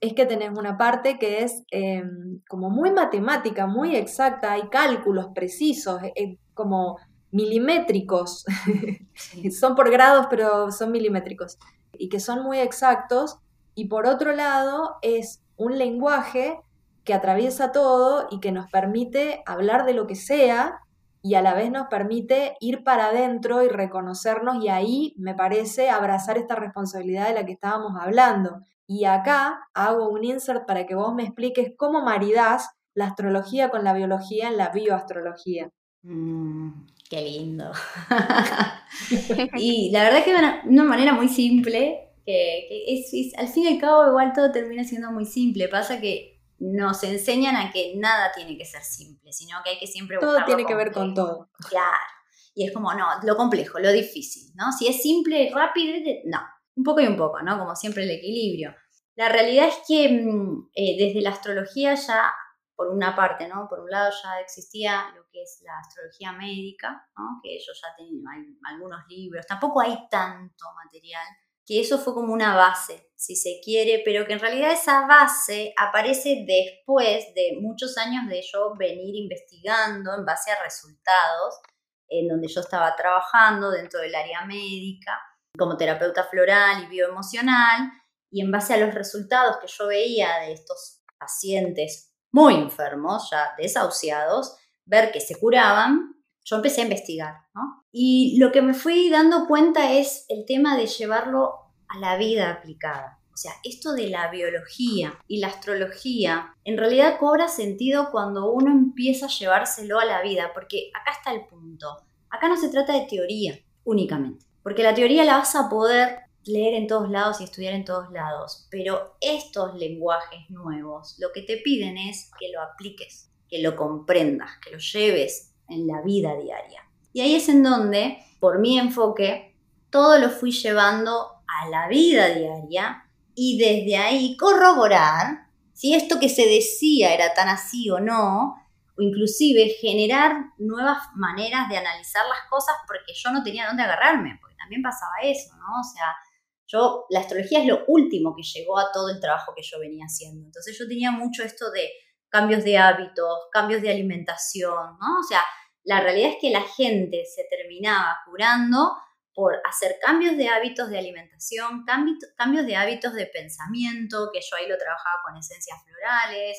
es que tenés una parte que es em, como muy matemática, muy exacta, hay cálculos precisos, eh, como milimétricos, son por grados, pero son milimétricos, y que son muy exactos y por otro lado, es un lenguaje que atraviesa todo y que nos permite hablar de lo que sea y a la vez nos permite ir para adentro y reconocernos y ahí me parece abrazar esta responsabilidad de la que estábamos hablando. Y acá hago un insert para que vos me expliques cómo maridás la astrología con la biología en la bioastrología. Mm, qué lindo. y la verdad es que de una, manera muy simple, que, es, al fin y al cabo igual todo termina siendo muy simple. Pasa que nos enseñan a que nada tiene que ser simple, sino que hay que siempre buscar. Todo tiene que ver con todo. Claro. Y es como, no, lo complejo, lo difícil, ¿no? Si es simple, rápido, no. Un poco y un poco, ¿no? Como siempre el equilibrio. La realidad es que mm, eh, desde la astrología ya, por una parte, ¿no? Por un lado ya existía lo que es la astrología médica, ¿no? Que ellos ya tienen algunos libros, tampoco hay tanto material, que eso fue como una base, si se quiere, pero que en realidad esa base aparece después de muchos años de yo venir investigando en base a resultados en donde yo estaba trabajando dentro del área médica como terapeuta floral y bioemocional y en base a los resultados que yo veía de estos pacientes muy enfermos, ya desahuciados, ver que se curaban, yo empecé a investigar, Y lo que me fui dando cuenta es el tema de llevarlo a la vida aplicada. O sea, esto de la biología y la astrología en realidad cobra sentido cuando uno empieza a llevárselo a la vida, porque acá está el punto. Acá no se trata de teoría únicamente, porque la teoría la vas a poder leer en todos lados y estudiar en todos lados, pero estos lenguajes nuevos lo que te piden es que lo apliques, que lo comprendas, que lo lleves en la vida diaria. Y ahí es en donde, por mi enfoque, todo lo fui llevando a la vida diaria y desde ahí corroborar si esto que se decía era tan así o no, o inclusive generar nuevas maneras de analizar las cosas porque yo no tenía dónde agarrarme, porque también pasaba eso, ¿no? O sea, yo, la astrología es lo último que llegó a todo el trabajo que yo venía haciendo. Entonces yo tenía mucho esto de cambios de hábitos, cambios de alimentación, ¿no? O sea, la realidad es que la gente se terminaba curando por hacer cambios de hábitos de alimentación, cambios de hábitos de pensamiento, que yo ahí lo trabajaba con esencias florales,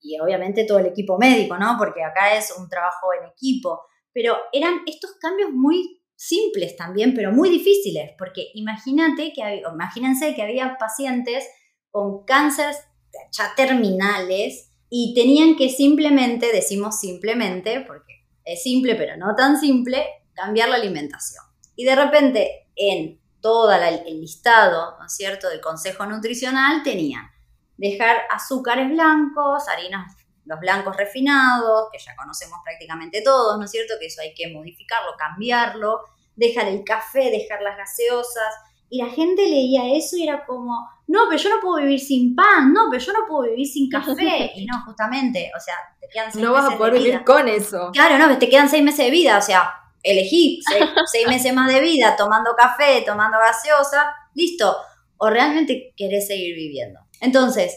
y obviamente todo el equipo médico, ¿no? Porque acá es un trabajo en equipo, pero eran estos cambios muy simples también, pero muy difíciles, porque imagínate que, imagínense que había pacientes con cánceres ya terminales y tenían que simplemente, decimos simplemente, porque es simple pero no tan simple, cambiar la alimentación. Y de repente en todo el listado, ¿no es cierto?, del consejo nutricional tenían dejar azúcares blancos, harinas los blancos refinados, que ya conocemos prácticamente todos, ¿no es cierto? Que eso hay que modificarlo, cambiarlo, dejar el café, dejar las gaseosas. Y la gente leía eso y era como, no, pero yo no puedo vivir sin pan, no, pero yo no puedo vivir sin café. Y no, justamente, o sea, te quedan seis no meses. No vas a poder vivir con eso. Claro, no, te quedan seis meses de vida, o sea, elegí seis, meses más de vida tomando café, tomando gaseosa, listo. O realmente querés seguir viviendo. Entonces,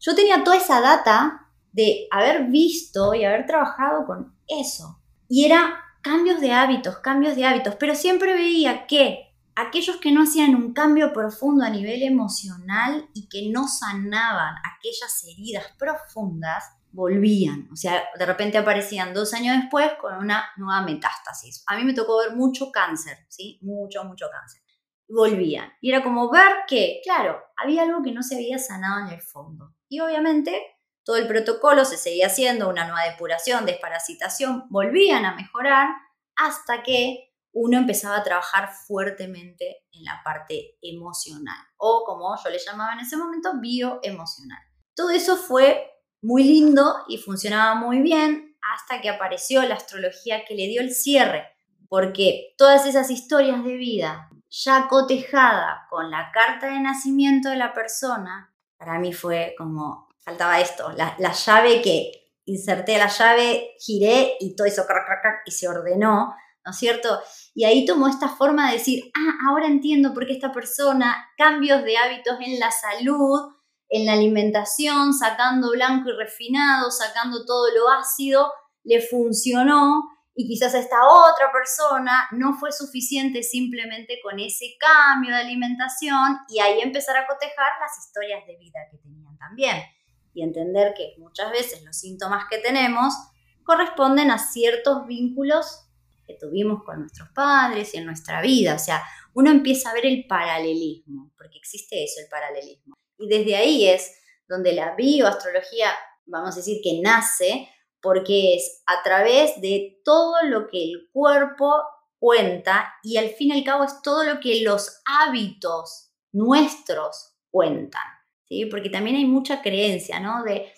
yo tenía toda esa data de haber visto y haber trabajado con eso. Y era cambios de hábitos, cambios de hábitos, pero siempre veía que aquellos que no hacían un cambio profundo a nivel emocional y que no sanaban aquellas heridas profundas, volvían. O sea, de repente aparecían dos años después con una nueva metástasis. A mí me tocó ver mucho cáncer, ¿sí? Mucho, mucho cáncer. Volvían. Y era como ver que, claro, había algo que no se había sanado en el fondo. Y obviamente todo el protocolo se seguía haciendo, una nueva depuración, desparasitación, volvían a mejorar hasta que uno empezaba a trabajar fuertemente en la parte emocional o como yo le llamaba en ese momento, bioemocional. Todo eso fue muy lindo y funcionaba muy bien hasta que apareció la astrología que le dio el cierre, porque todas esas historias de vida ya cotejada con la carta de nacimiento de la persona, para mí fue como faltaba esto, la, llave que inserté la llave, giré y todo eso crack, crack, crack, y se ordenó, ¿no es cierto? Y ahí tomó esta forma de decir, ah, ahora entiendo por qué esta persona, cambios de hábitos en la salud, en la alimentación, sacando blanco y refinado, sacando todo lo ácido, le funcionó y quizás a esta otra persona no fue suficiente simplemente con ese cambio de alimentación y ahí empezar a cotejar las historias de vida que tenían también y entender que muchas veces los síntomas que tenemos corresponden a ciertos vínculos que tuvimos con nuestros padres y en nuestra vida. O sea, uno empieza a ver el paralelismo, porque existe eso, el paralelismo. Y desde ahí es donde la bioastrología vamos a decir que nace porque es a través de todo lo que el cuerpo cuenta y al fin y al cabo es todo lo que los hábitos nuestros cuentan, ¿sí? Porque también hay mucha creencia, ¿no? De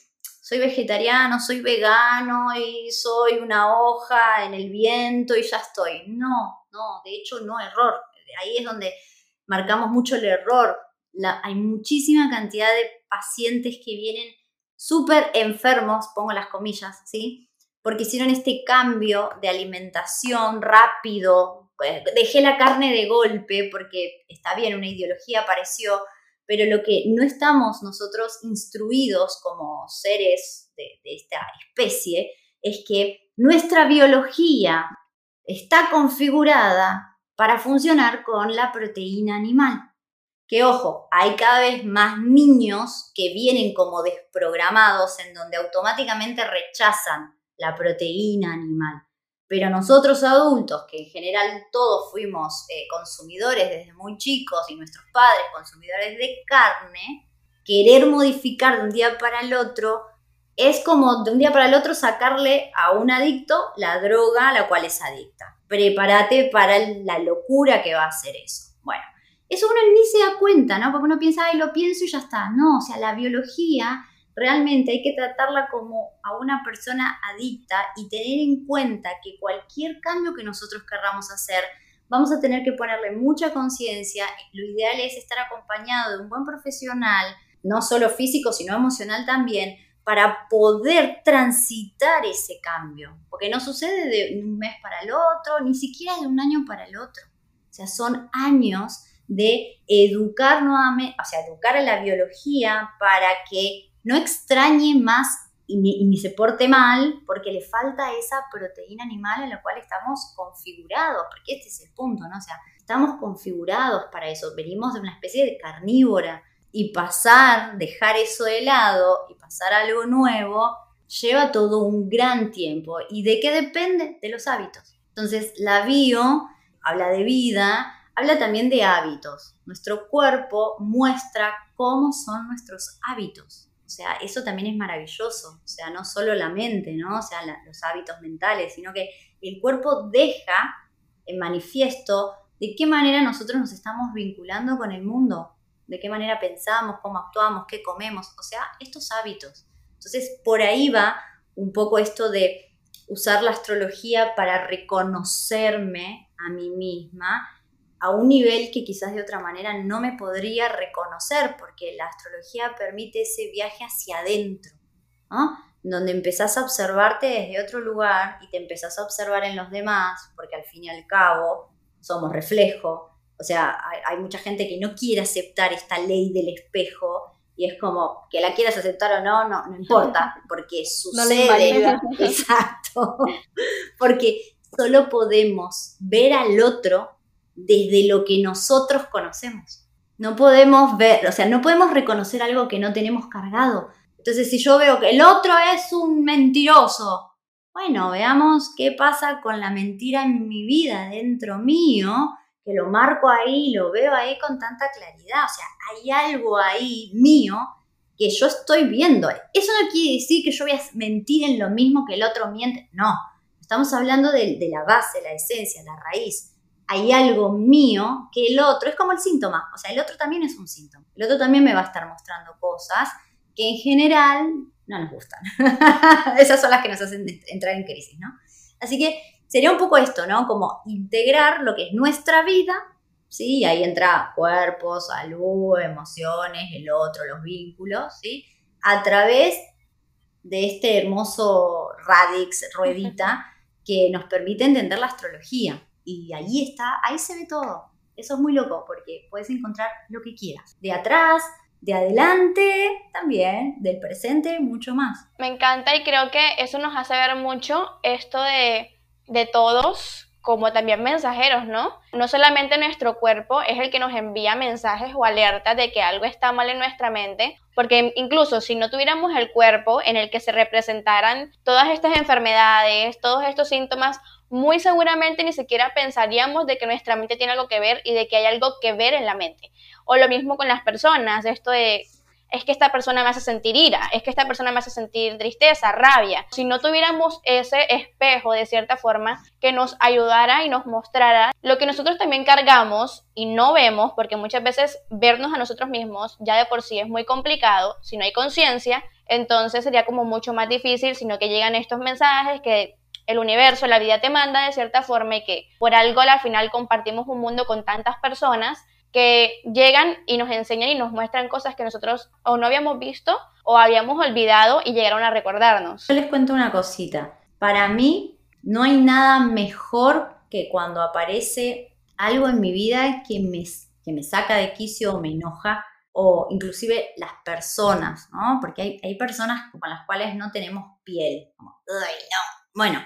soy vegetariano, soy vegano y soy una hoja en el viento y ya estoy. No, no, de hecho no, error. Ahí es donde marcamos mucho el error. hay muchísima cantidad de pacientes que vienen súper enfermos, pongo las comillas, ¿sí? Porque hicieron este cambio de alimentación rápido, pues, dejé la carne de golpe porque está bien, una ideología apareció, pero lo que no estamos nosotros instruidos como seres de, esta especie es que nuestra biología está configurada para funcionar con la proteína animal que ojo, hay cada vez más niños que vienen como desprogramados en donde automáticamente rechazan la proteína animal. Pero nosotros adultos, que en general todos fuimos eh, consumidores desde muy chicos y nuestros padres consumidores de carne, querer modificar de un día para el otro es como de un día para el otro sacarle a un adicto la droga a la cual es adicta. Prepárate para la locura que va a ser eso. Bueno, eso uno ni se da cuenta, ¿no? Porque uno piensa, ay, lo pienso y ya está. No, o sea, la biología realmente hay que tratarla como a una persona adicta y tener en cuenta que cualquier cambio que nosotros querramos hacer, vamos a tener que ponerle mucha conciencia. Lo ideal es estar acompañado de un buen profesional, no solo físico, sino emocional también, para poder transitar ese cambio. Porque no sucede de un mes para el otro, ni siquiera de un año para el otro. O sea, son años de educar nuevamente, o sea, educar a la biología para que no extrañe más y ni, se porte mal porque le falta esa proteína animal en la cual estamos configurados, porque este es el punto, ¿no? O sea, estamos configurados para eso, venimos de una especie de carnívora y pasar, dejar eso de lado y pasar algo nuevo, lleva todo un gran tiempo. ¿Y de qué depende? De los hábitos. Entonces, la bio habla de vida, habla también de hábitos. Nuestro cuerpo muestra cómo son nuestros hábitos. O sea, eso también es maravilloso. O sea, no solo la mente, ¿no? O sea, los hábitos mentales, sino que el cuerpo deja en manifiesto de qué manera nosotros nos estamos vinculando con el mundo, de qué manera pensamos, cómo actuamos, qué comemos, o sea, estos hábitos. Entonces, por ahí va un poco esto de usar la astrología para reconocerme a mí misma a un nivel que quizás de otra manera no me podría reconocer, porque la astrología permite ese viaje hacia adentro, ¿no? donde empezás a observarte desde otro lugar y te empezás a observar en los demás, porque al fin y al cabo somos reflejo. O sea, hay, mucha gente que no quiere aceptar esta ley del espejo y es como que la quieras aceptar o no, no, no importa, porque sucede. exacto. Porque solo podemos ver al otro desde lo que nosotros conocemos. No podemos ver, o sea, no podemos reconocer algo que no tenemos cargado. Entonces, si yo veo que el otro es un mentiroso, bueno, veamos qué pasa con la mentira en mi vida, dentro mío, que lo marco ahí, lo veo ahí con tanta claridad. O sea, hay algo ahí mío que yo estoy viendo. Eso no quiere decir que yo voy a mentir en lo mismo que el otro miente. No, estamos hablando de, de la base, la esencia, la raíz hay algo mío que el otro, es como el síntoma, o sea, el otro también es un síntoma. El otro también me va a estar mostrando cosas que en general no nos gustan. Esas son las que nos hacen entrar en crisis, ¿no? Así que sería un poco esto, ¿no? Como integrar lo que es nuestra vida, ¿sí? Ahí entra cuerpo, salud, emociones, el otro, los vínculos, ¿sí? A través de este hermoso radix, ruedita, que nos permite entender la astrología y allí está, ahí se ve todo. Eso es muy loco porque puedes encontrar lo que quieras. De atrás, de adelante, también, del presente, mucho más. Me encanta y creo que eso nos hace ver mucho esto de, de todos como también mensajeros, ¿no? No solamente nuestro cuerpo es el que nos envía mensajes o alertas de que algo está mal en nuestra mente, porque incluso si no tuviéramos el cuerpo en el que se representaran todas estas enfermedades, todos estos síntomas, muy seguramente ni siquiera pensaríamos de que nuestra mente tiene algo que ver y de que hay algo que ver en la mente. O lo mismo con las personas, esto de es que esta persona me hace sentir ira, es que esta persona me hace sentir tristeza, rabia. Si no tuviéramos ese espejo de cierta forma que nos ayudara y nos mostrara lo que nosotros también cargamos y no vemos, porque muchas veces vernos a nosotros mismos ya de por sí es muy complicado, si no hay conciencia, entonces sería como mucho más difícil, sino que llegan estos mensajes que el universo, la vida te manda de cierta forma y que por algo al final compartimos un mundo con tantas personas que llegan y nos enseñan y nos muestran cosas que nosotros o no habíamos visto o habíamos olvidado y llegaron a recordarnos. Yo les cuento una cosita. Para mí no hay nada mejor que cuando aparece algo en mi vida que me, que me saca de quicio o me enoja o inclusive las personas, ¿no? Porque hay, hay personas con las cuales no tenemos piel. Como, Ay, no. Bueno,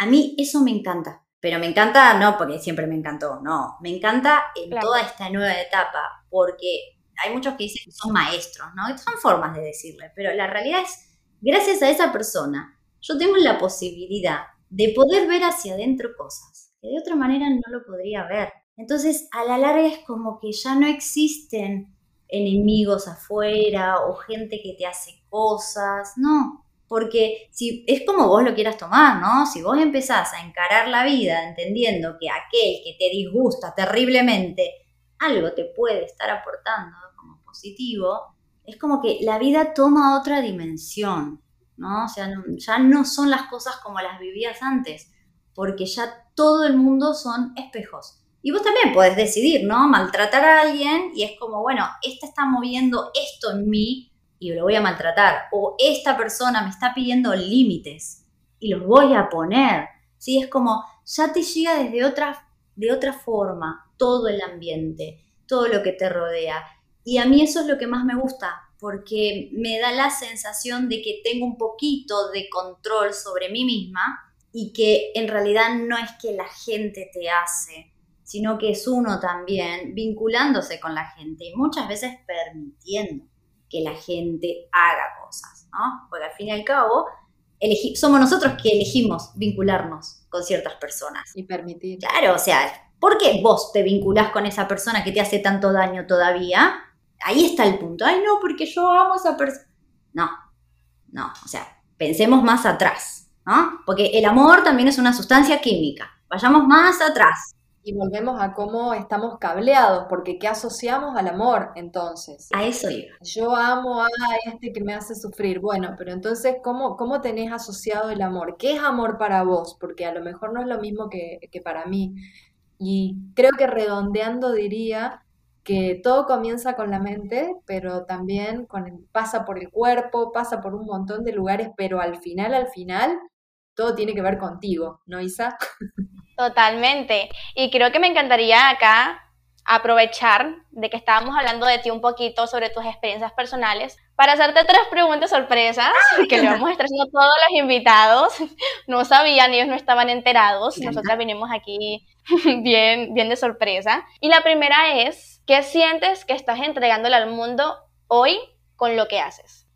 a mí eso me encanta. Pero me encanta, no porque siempre me encantó, no, me encanta en toda esta nueva etapa, porque hay muchos que dicen que son maestros, ¿no? Son formas de decirle, pero la realidad es, gracias a esa persona, yo tengo la posibilidad de poder ver hacia adentro cosas que de otra manera no lo podría ver. Entonces, a la larga es como que ya no existen enemigos afuera o gente que te hace cosas, no, porque si es como vos lo quieras tomar, ¿no? Si vos empezás a encarar la vida entendiendo que aquel que te disgusta terriblemente algo te puede estar aportando como positivo, es como que la vida toma otra dimensión, ¿no? O sea, ya no son las cosas como las vivías antes, porque ya todo el mundo son espejos. Y vos también podés decidir, ¿no? Maltratar a alguien y es como, bueno, esta está moviendo esto en mí, y lo voy a maltratar. O esta persona me está pidiendo límites y los voy a poner. ¿Sí? Es como, ya te llega desde otra, de otra forma todo el ambiente, todo lo que te rodea. Y a mí eso es lo que más me gusta, porque me da la sensación de que tengo un poquito de control sobre mí misma y que en realidad no es que la gente te hace, sino que es uno también vinculándose con la gente y muchas veces permitiendo que la gente haga cosas, ¿no? Porque al fin y al cabo, somos nosotros que elegimos vincularnos con ciertas personas. Y permitir. Claro, o sea, ¿por qué vos te vinculás con esa persona que te hace tanto daño todavía? Ahí está el punto. Ay, no, porque yo amo a esa persona. No, no, o sea, pensemos más atrás, ¿no? Porque el amor también es una sustancia química. Vayamos más atrás. Y volvemos a cómo estamos cableados, porque ¿qué asociamos al amor entonces? A eso iba. Yo amo a este que me hace sufrir. Bueno, pero entonces, ¿cómo, cómo tenés asociado el amor? ¿Qué es amor para vos? Porque a lo mejor no es lo mismo que, que para mí. Y creo que redondeando diría que todo comienza con la mente, pero también con pasa por el cuerpo, pasa por un montón de lugares, pero al final, al final, todo tiene que ver contigo, ¿no, Isa? Totalmente. Y creo que me encantaría acá aprovechar de que estábamos hablando de ti un poquito sobre tus experiencias personales para hacerte tres preguntas sorpresas que le vamos a estar haciendo a todos los invitados. No sabían, ellos no estaban enterados. Nosotras vinimos aquí bien, bien de sorpresa. Y la primera es, ¿qué sientes que estás entregándole al mundo hoy con lo que haces?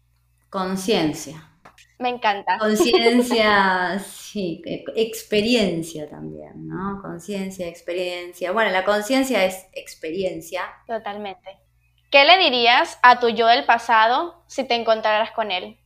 Conciencia. Me encanta. Conciencia, sí, e, experiencia también, ¿no? Conciencia, experiencia. Bueno, la conciencia es experiencia. Totalmente. ¿Qué le dirías a tu yo del pasado si te encontraras con él?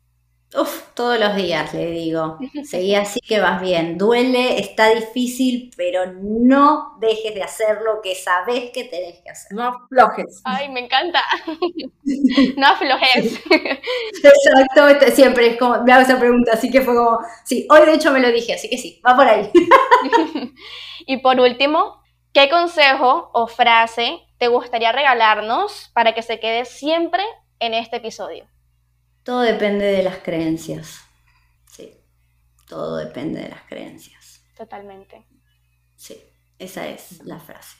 Uf, todos los días le digo, seguí así que vas bien, duele, está difícil, pero no dejes de hacer lo que sabes que tenés que hacer. No aflojes. Ay, me encanta. No aflojes. Exacto, este, siempre es como, me hago esa pregunta, así que fue como, sí, hoy de hecho me lo dije, así que sí, va por ahí. Y por último, ¿qué consejo o frase te gustaría regalarnos para que se quede siempre en este episodio? Todo depende de las creencias. Sí, todo depende de las creencias. Totalmente. Sí, esa es la frase.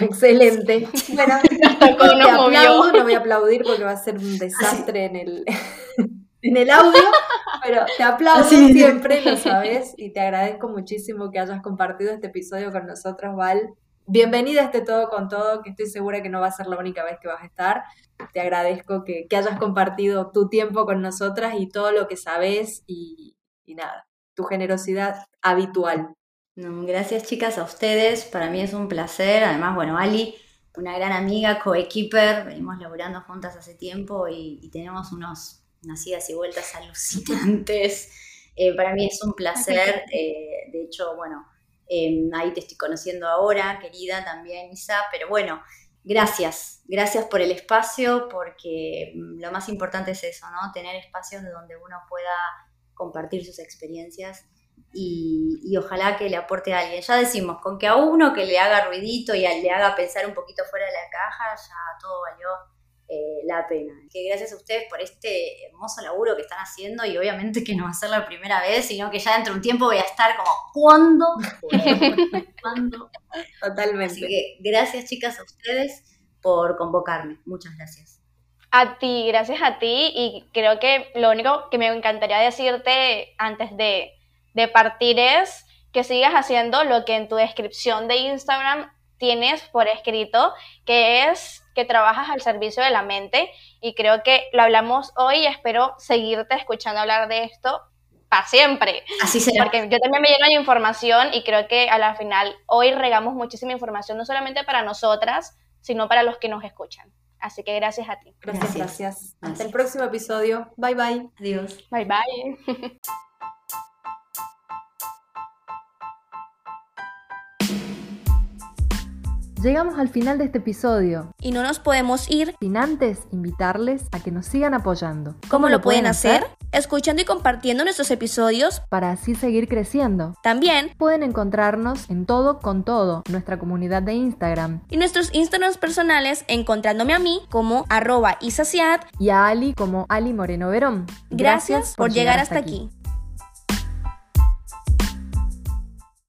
Excelente. Bueno, no, aplaudo, no voy a aplaudir porque va a ser un desastre en el, en el audio, pero te aplaudo siempre, lo sabes, y te agradezco muchísimo que hayas compartido este episodio con nosotros, Val. Bienvenida a este Todo con Todo, que estoy segura que no va a ser la única vez que vas a estar. Te agradezco que, hayas compartido tu tiempo con nosotras y todo lo que sabes y, nada, tu generosidad habitual. gracias chicas a ustedes, para mí es un placer. Además, bueno, Ali, una gran amiga, coequiper, venimos laburando juntas hace tiempo y, tenemos unos, unas idas y vueltas alucinantes. Eh, para mí es un placer, eh, de hecho, bueno, em, ahí te estoy conociendo ahora, querida también, Isa, pero bueno, gracias, gracias por el espacio, porque mm, lo más importante es eso, ¿no? Tener espacios donde uno pueda compartir sus experiencias y, ojalá que le aporte a alguien. Ya decimos, con que a uno que le haga ruidito y le haga pensar un poquito fuera de la caja, ya todo valió eh, la pena. Que gracias a ustedes por este hermoso laburo que están haciendo y obviamente que no va a ser la primera vez, sino que ya dentro de un tiempo voy a estar como, ¿cuándo? ¿Cuándo? Totalmente. Así que gracias chicas a ustedes por convocarme. Muchas gracias. A ti, gracias a ti y creo que lo único que me encantaría decirte antes de de partir es que sigas haciendo lo que en tu descripción de Instagram tienes por escrito, que es que trabajas al servicio de la mente y creo que lo hablamos hoy y espero seguirte escuchando hablar de esto para siempre. Así será. Porque yo también me lleno de información y creo que a la final hoy regamos muchísima información, no solamente para nosotras, sino para los que nos escuchan. Así que gracias a ti. Gracias, gracias. gracias. Hasta el próximo episodio. Bye bye. Adiós. Bye bye. Llegamos al final de este episodio. Y no nos podemos ir sin antes invitarles a que nos sigan apoyando. ¿Cómo, lo pueden hacer? Escuchando y compartiendo nuestros episodios para así seguir creciendo. También pueden encontrarnos en todo con todo, nuestra comunidad de Instagram. Y nuestros Instagrams personales encontrándome a mí como arroba isaciat y a Ali como Ali Moreno Verón. Gracias, por, llegar, hasta, aquí.